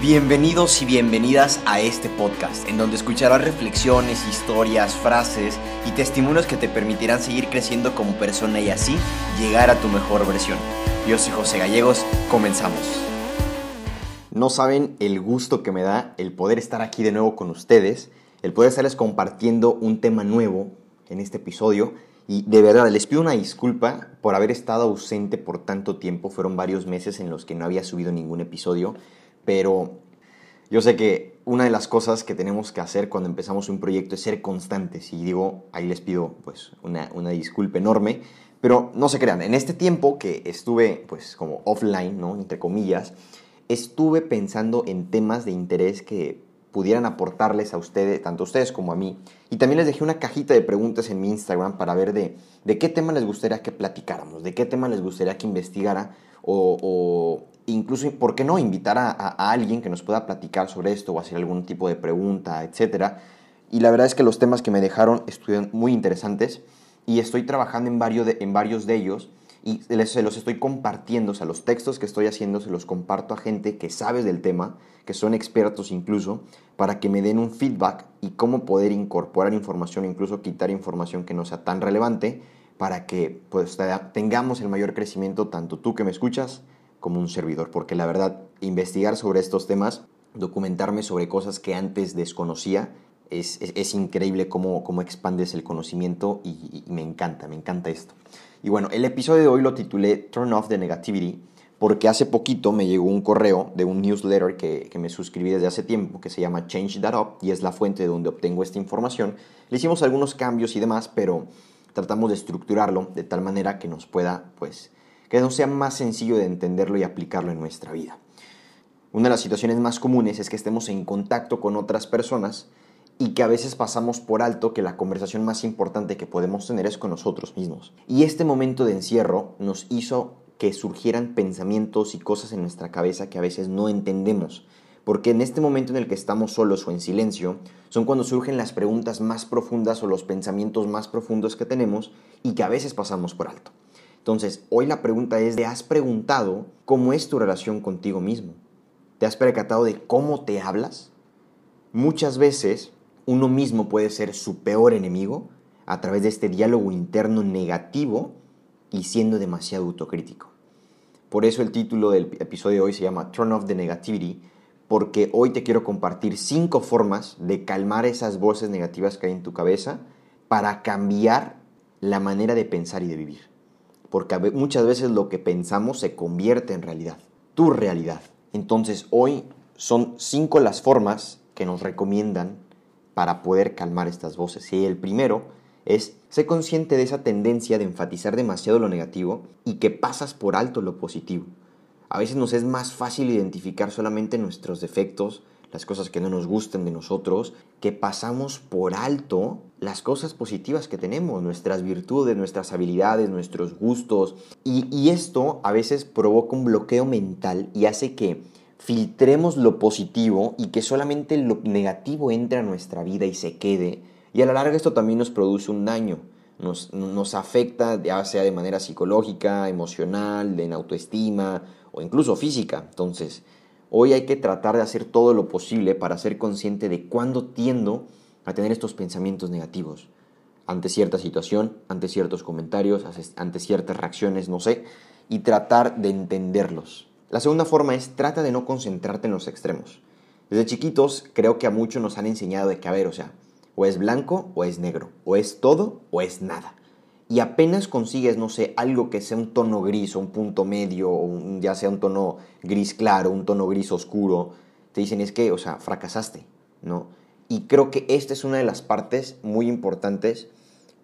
Bienvenidos y bienvenidas a este podcast, en donde escucharás reflexiones, historias, frases y testimonios que te permitirán seguir creciendo como persona y así llegar a tu mejor versión. Yo soy José Gallegos, comenzamos. No saben el gusto que me da el poder estar aquí de nuevo con ustedes, el poder estarles compartiendo un tema nuevo en este episodio y de verdad les pido una disculpa por haber estado ausente por tanto tiempo, fueron varios meses en los que no había subido ningún episodio pero yo sé que una de las cosas que tenemos que hacer cuando empezamos un proyecto es ser constantes y digo, ahí les pido pues una, una disculpa enorme, pero no se crean, en este tiempo que estuve pues como offline, ¿no? Entre comillas, estuve pensando en temas de interés que pudieran aportarles a ustedes, tanto a ustedes como a mí. Y también les dejé una cajita de preguntas en mi Instagram para ver de, de qué tema les gustaría que platicáramos, de qué tema les gustaría que investigara o, incluso, ¿por qué no invitar a, alguien que nos pueda platicar sobre esto o hacer algún tipo de pregunta, etcétera? Y la verdad es que los temas que me dejaron estuvieron muy interesantes y estoy trabajando en varios de, ellos y se los estoy compartiendo, o sea, los textos que estoy haciendo se los comparto a gente que sabe del tema, que son expertos incluso, para que me den un feedback y cómo poder incorporar información, incluso quitar información que no sea tan relevante, para que pues, tengamos el mayor crecimiento, tanto tú que me escuchas como un servidor, porque la verdad, investigar sobre estos temas, documentarme sobre cosas que antes desconocía, es, es, increíble cómo, cómo, expandes el conocimiento y, me encanta, me encanta esto. Y bueno, el episodio de hoy lo titulé Turn Off the Negativity, porque hace poquito me llegó un correo de un newsletter que, que, me suscribí desde hace tiempo, que se llama Change That Up, y es la fuente de donde obtengo esta información. Le hicimos algunos cambios y demás, pero tratamos de estructurarlo de tal manera que nos pueda, pues, que nos sea más sencillo de entenderlo y aplicarlo en nuestra vida. Una de las situaciones más comunes es que estemos en contacto con otras personas y que a veces pasamos por alto que la conversación más importante que podemos tener es con nosotros mismos. Y este momento de encierro nos hizo que surgieran pensamientos y cosas en nuestra cabeza que a veces no entendemos porque en este momento en el que estamos solos o en silencio, son cuando surgen las preguntas más profundas o los pensamientos más profundos que tenemos y que a veces pasamos por alto. Entonces, hoy la pregunta es, ¿te has preguntado cómo es tu relación contigo mismo? ¿Te has percatado de cómo te hablas? Muchas veces uno mismo puede ser su peor enemigo a través de este diálogo interno negativo y siendo demasiado autocrítico. Por eso el título del episodio de hoy se llama Turn Off the Negativity, porque hoy te quiero compartir cinco formas de calmar esas voces negativas que hay en tu cabeza para cambiar la manera de pensar y de vivir. Porque muchas veces lo que pensamos se convierte en realidad, tu realidad. Entonces hoy son cinco las formas que nos recomiendan para poder calmar estas voces. Y el primero es, ser consciente de esa tendencia de enfatizar demasiado lo negativo y que pasas por alto lo positivo. A veces nos es más fácil identificar solamente nuestros defectos, las cosas que no nos gustan de nosotros, que pasamos por alto las cosas positivas que tenemos, nuestras virtudes, nuestras habilidades, nuestros gustos. Y, esto a veces provoca un bloqueo mental y hace que filtremos lo positivo y que solamente lo negativo entre a nuestra vida y se quede. Y a la larga esto también nos produce un daño. Nos, nos afecta ya sea de manera psicológica, emocional, en autoestima, o incluso física. Entonces, hoy hay que tratar de hacer todo lo posible para ser consciente de cuándo tiendo a tener estos pensamientos negativos ante cierta situación, ante ciertos comentarios, ante ciertas reacciones, no sé, y tratar de entenderlos. La segunda forma es trata de no concentrarte en los extremos. Desde chiquitos creo que a muchos nos han enseñado de que, a ver, o sea, o es blanco o es negro, o es todo o es nada y apenas consigues, no sé, algo que sea un tono gris o un punto medio, o ya sea un tono gris claro, un tono gris oscuro, te dicen es que, o sea, fracasaste, ¿no? Y creo que esta es una de las partes muy importantes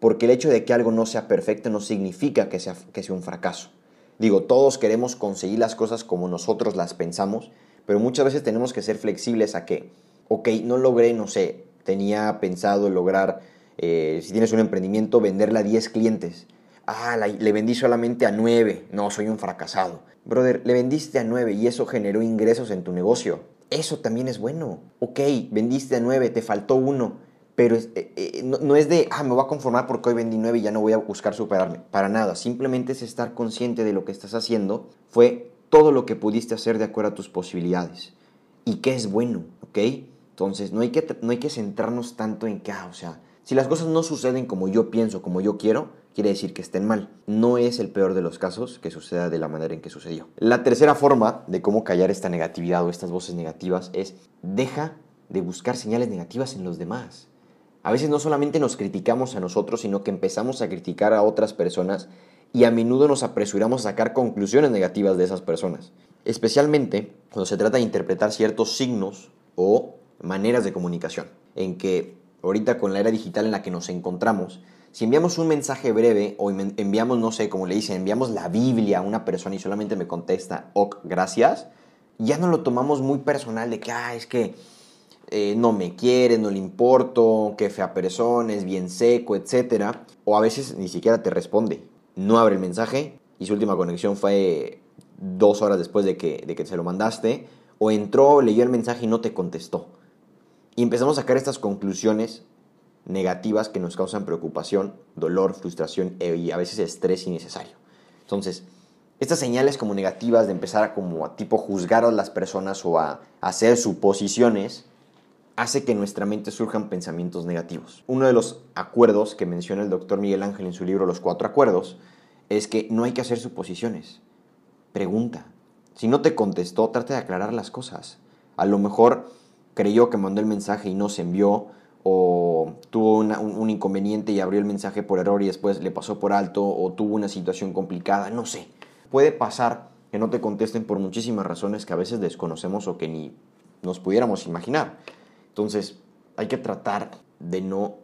porque el hecho de que algo no sea perfecto no significa que sea, que sea un fracaso. Digo, todos queremos conseguir las cosas como nosotros las pensamos, pero muchas veces tenemos que ser flexibles a que, ok, no logré, no sé, tenía pensado lograr eh, si tienes un emprendimiento, venderle a 10 clientes. Ah, le vendí solamente a 9. No, soy un fracasado. Brother, le vendiste a 9 y eso generó ingresos en tu negocio. Eso también es bueno. Ok, vendiste a 9, te faltó uno. Pero eh, eh, no, no, es de, ah, me voy a conformar porque hoy vendí 9 y ya no voy a buscar superarme. Para nada. Simplemente es estar consciente de lo que estás haciendo. Fue todo lo que pudiste hacer de acuerdo a tus posibilidades. y qué es bueno, ¿ok? Entonces, no hay que, no hay que centrarnos tanto en que, ah, o sea, si las cosas no suceden como yo pienso, como yo quiero, quiere decir que estén mal. No es el peor de los casos que suceda de la manera en que sucedió. La tercera forma de cómo callar esta negatividad o estas voces negativas es deja de buscar señales negativas en los demás. A veces no solamente nos criticamos a nosotros, sino que empezamos a criticar a otras personas y a menudo nos apresuramos a sacar conclusiones negativas de esas personas. Especialmente cuando se trata de interpretar ciertos signos o maneras de comunicación, en que ahorita con la era digital en la que nos encontramos, si enviamos un mensaje breve o enviamos, no sé, como le dicen, enviamos la Biblia a una persona y solamente me contesta, ok, gracias, ya no lo tomamos muy personal de que, ah, es que eh, no me quiere, no le importo, que fea persona, es bien seco, etc. O a veces ni siquiera te responde. No abre el mensaje y su última conexión fue dos horas después de que, de que se lo mandaste. O entró, leyó el mensaje y no te contestó. Y empezamos a sacar estas conclusiones negativas que nos causan preocupación, dolor, frustración e, y a veces estrés innecesario. Entonces, estas señales como negativas de empezar a como a tipo juzgar a las personas o a hacer suposiciones hace que en nuestra mente surjan pensamientos negativos. Uno de los acuerdos que menciona el doctor Miguel Ángel en su libro Los Cuatro Acuerdos es que no hay que hacer suposiciones. Pregunta. Si no te contestó, trate de aclarar las cosas. A lo mejor creyó que mandó el mensaje y no se envió, o tuvo un, inconveniente y abrió el mensaje por error y después le pasó por alto, o tuvo una situación complicada, no sé. Puede pasar que no te contesten por muchísimas razones que a veces desconocemos o que ni nos pudiéramos imaginar. Entonces, hay que tratar de no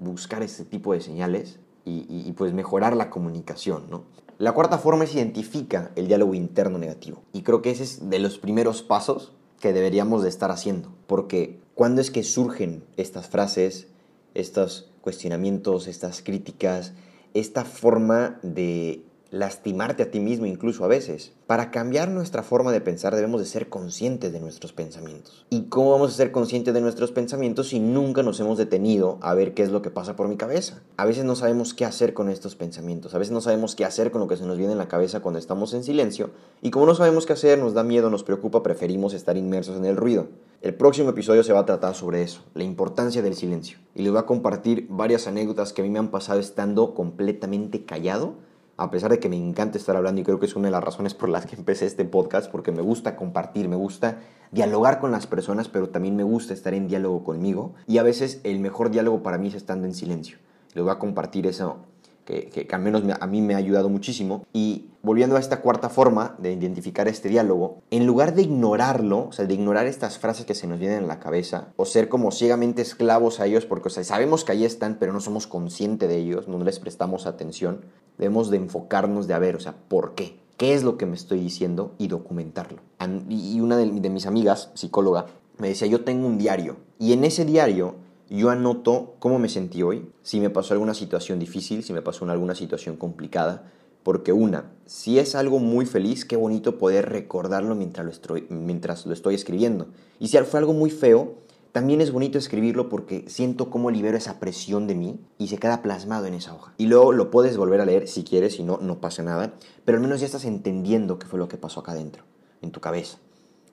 buscar este tipo de señales y, y, pues mejorar la comunicación, ¿no? La cuarta forma es identifica el diálogo interno negativo. Y creo que ese es de los primeros pasos que deberíamos de estar haciendo. Porque cuando es que surgen estas frases, estos cuestionamientos, estas críticas, esta forma de lastimarte a ti mismo incluso a veces. Para cambiar nuestra forma de pensar debemos de ser conscientes de nuestros pensamientos. ¿Y cómo vamos a ser conscientes de nuestros pensamientos si nunca nos hemos detenido a ver qué es lo que pasa por mi cabeza? A veces no sabemos qué hacer con estos pensamientos, a veces no sabemos qué hacer con lo que se nos viene en la cabeza cuando estamos en silencio y como no sabemos qué hacer, nos da miedo, nos preocupa, preferimos estar inmersos en el ruido. El próximo episodio se va a tratar sobre eso, la importancia del silencio. Y les voy a compartir varias anécdotas que a mí me han pasado estando completamente callado a pesar de que me encanta estar hablando y creo que es una de las razones por las que empecé este podcast, porque me gusta compartir, me gusta dialogar con las personas, pero también me gusta estar en diálogo conmigo. Y a veces el mejor diálogo para mí es estando en silencio. Les voy a compartir eso que, que, al menos a mí me ha ayudado muchísimo. Y volviendo a esta cuarta forma de identificar este diálogo, en lugar de ignorarlo, o sea, de ignorar estas frases que se nos vienen en la cabeza, o ser como ciegamente esclavos a ellos, porque o sabemos que ahí están, pero no somos conscientes de ellos, no les prestamos atención, debemos de enfocarnos de a ver, o sea, ¿por qué? ¿Qué es lo que me estoy diciendo? Y documentarlo. Y una de mis amigas, psicóloga, me decía, yo tengo un diario. Y en ese diario yo anoto cómo me sentí hoy, si me pasó alguna situación difícil, si me pasó alguna situación complicada, porque una, si es algo muy feliz, qué bonito poder recordarlo mientras lo estoy, mientras lo estoy escribiendo. Y si fue algo muy feo, también es bonito escribirlo porque siento cómo libero esa presión de mí y se queda plasmado en esa hoja. Y luego lo puedes volver a leer si quieres, si no, no pasa nada, pero al menos ya estás entendiendo qué fue lo que pasó acá adentro, en tu cabeza.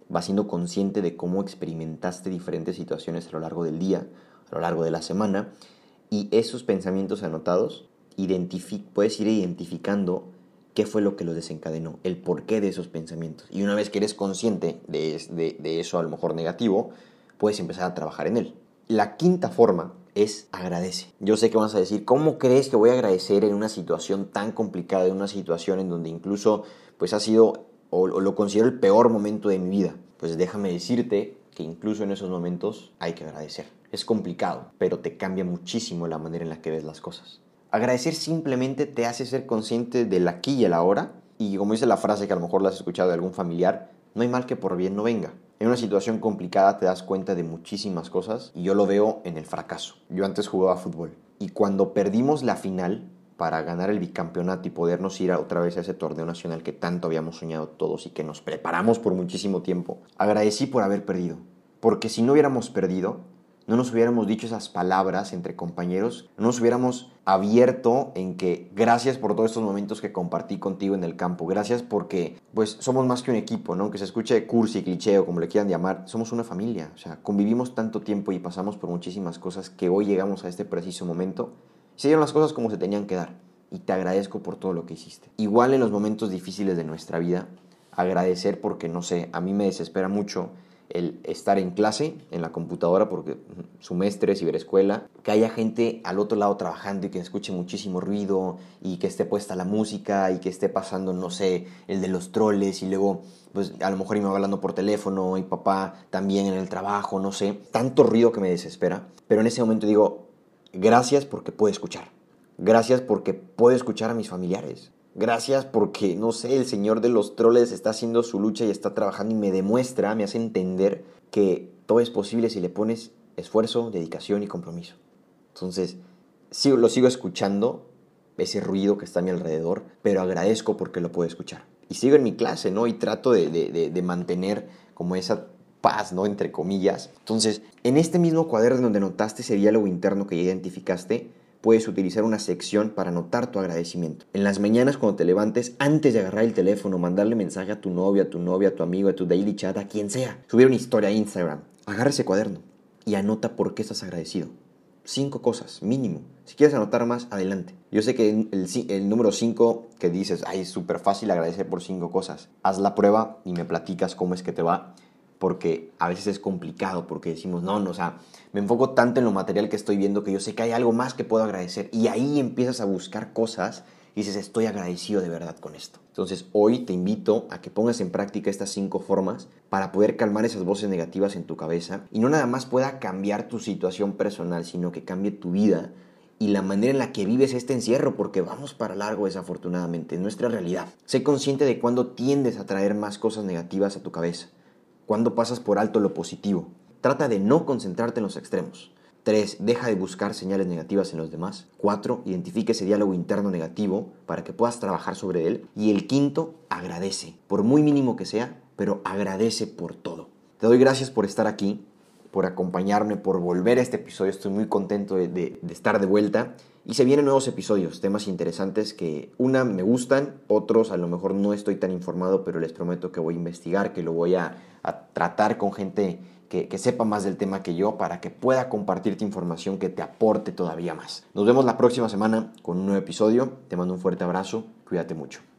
Vas siendo consciente de cómo experimentaste diferentes situaciones a lo largo del día, a lo largo de la semana, y esos pensamientos anotados, puedes ir identificando qué fue lo que los desencadenó, el porqué de esos pensamientos. Y una vez que eres consciente de, de, de eso a lo mejor negativo, puedes empezar a trabajar en él. La quinta forma es agradece. Yo sé que vas a decir, ¿cómo crees que voy a agradecer en una situación tan complicada, en una situación en donde incluso pues ha sido o, lo considero el peor momento de mi vida? Pues déjame decirte que incluso en esos momentos hay que agradecer. Es complicado, pero te cambia muchísimo la manera en la que ves las cosas. Agradecer simplemente te hace ser consciente del aquí y el ahora y como dice la frase que a lo mejor la has escuchado de algún familiar, no hay mal que por bien no venga. En una situación complicada te das cuenta de muchísimas cosas y yo lo veo en el fracaso. Yo antes jugaba fútbol y cuando perdimos la final para ganar el bicampeonato y podernos ir otra vez a ese torneo nacional que tanto habíamos soñado todos y que nos preparamos por muchísimo tiempo, agradecí por haber perdido. Porque si no hubiéramos perdido, no nos hubiéramos dicho esas palabras entre compañeros, no nos hubiéramos abierto en que gracias por todos estos momentos que compartí contigo en el campo, gracias porque pues somos más que un equipo, ¿no? Que se escuche cursi, cliché o como le quieran llamar, somos una familia, o sea, convivimos tanto tiempo y pasamos por muchísimas cosas que hoy llegamos a este preciso momento. Se dieron las cosas como se tenían que dar y te agradezco por todo lo que hiciste. Igual en los momentos difíciles de nuestra vida, agradecer porque no sé, a mí me desespera mucho el estar en clase, en la computadora, porque semestre, ciberescuela, que haya gente al otro lado trabajando y que escuche muchísimo ruido y que esté puesta la música y que esté pasando, no sé, el de los troles y luego, pues a lo mejor iba hablando por teléfono y papá también en el trabajo, no sé, tanto ruido que me desespera, pero en ese momento digo, gracias porque puedo escuchar, gracias porque puedo escuchar a mis familiares, Gracias porque, no sé, el señor de los troles está haciendo su lucha y está trabajando y me demuestra, me hace entender que todo es posible si le pones esfuerzo, dedicación y compromiso. Entonces, sigo, lo sigo escuchando, ese ruido que está a mi alrededor, pero agradezco porque lo puedo escuchar. Y sigo en mi clase, ¿no? Y trato de, de mantener como esa paz, ¿no? Entre comillas. Entonces, en este mismo cuaderno donde notaste ese diálogo interno que ya identificaste, puedes utilizar una sección para anotar tu agradecimiento. En las mañanas cuando te levantes, antes de agarrar el teléfono, mandarle mensaje a tu novia, a tu novia, a tu amigo, a tu daily chat, a quien sea, subir una historia a Instagram, agarra ese cuaderno y anota por qué estás agradecido. Cinco cosas, mínimo. Si quieres anotar más, adelante. Yo sé que el, número cinco que dices, ay, es súper fácil agradecer por cinco cosas. Haz la prueba y me platicas cómo es que te va porque a veces es complicado, porque decimos, no, no, o sea, me enfoco tanto en lo material que estoy viendo que yo sé que hay algo más que puedo agradecer. Y ahí empiezas a buscar cosas y dices, estoy agradecido de verdad con esto. Entonces hoy te invito a que pongas en práctica estas cinco formas para poder calmar esas voces negativas en tu cabeza y no nada más pueda cambiar tu situación personal, sino que cambie tu vida y la manera en la que vives este encierro, porque vamos para largo desafortunadamente, es nuestra realidad. Sé consciente de cuándo tiendes a traer más cosas negativas a tu cabeza cuando pasas por alto lo positivo. Trata de no concentrarte en los extremos. 3. Deja de buscar señales negativas en los demás. 4. Identifica ese diálogo interno negativo para que puedas trabajar sobre él. Y el quinto, agradece. Por muy mínimo que sea, pero agradece por todo. Te doy gracias por estar aquí, por acompañarme, por volver a este episodio. Estoy muy contento de, de estar de vuelta. Y se vienen nuevos episodios, temas interesantes que una me gustan, otros a lo mejor no estoy tan informado, pero les prometo que voy a investigar, que lo voy a a tratar con gente que, que, sepa más del tema que yo para que pueda compartirte información que te aporte todavía más. Nos vemos la próxima semana con un nuevo episodio. Te mando un fuerte abrazo. Cuídate mucho.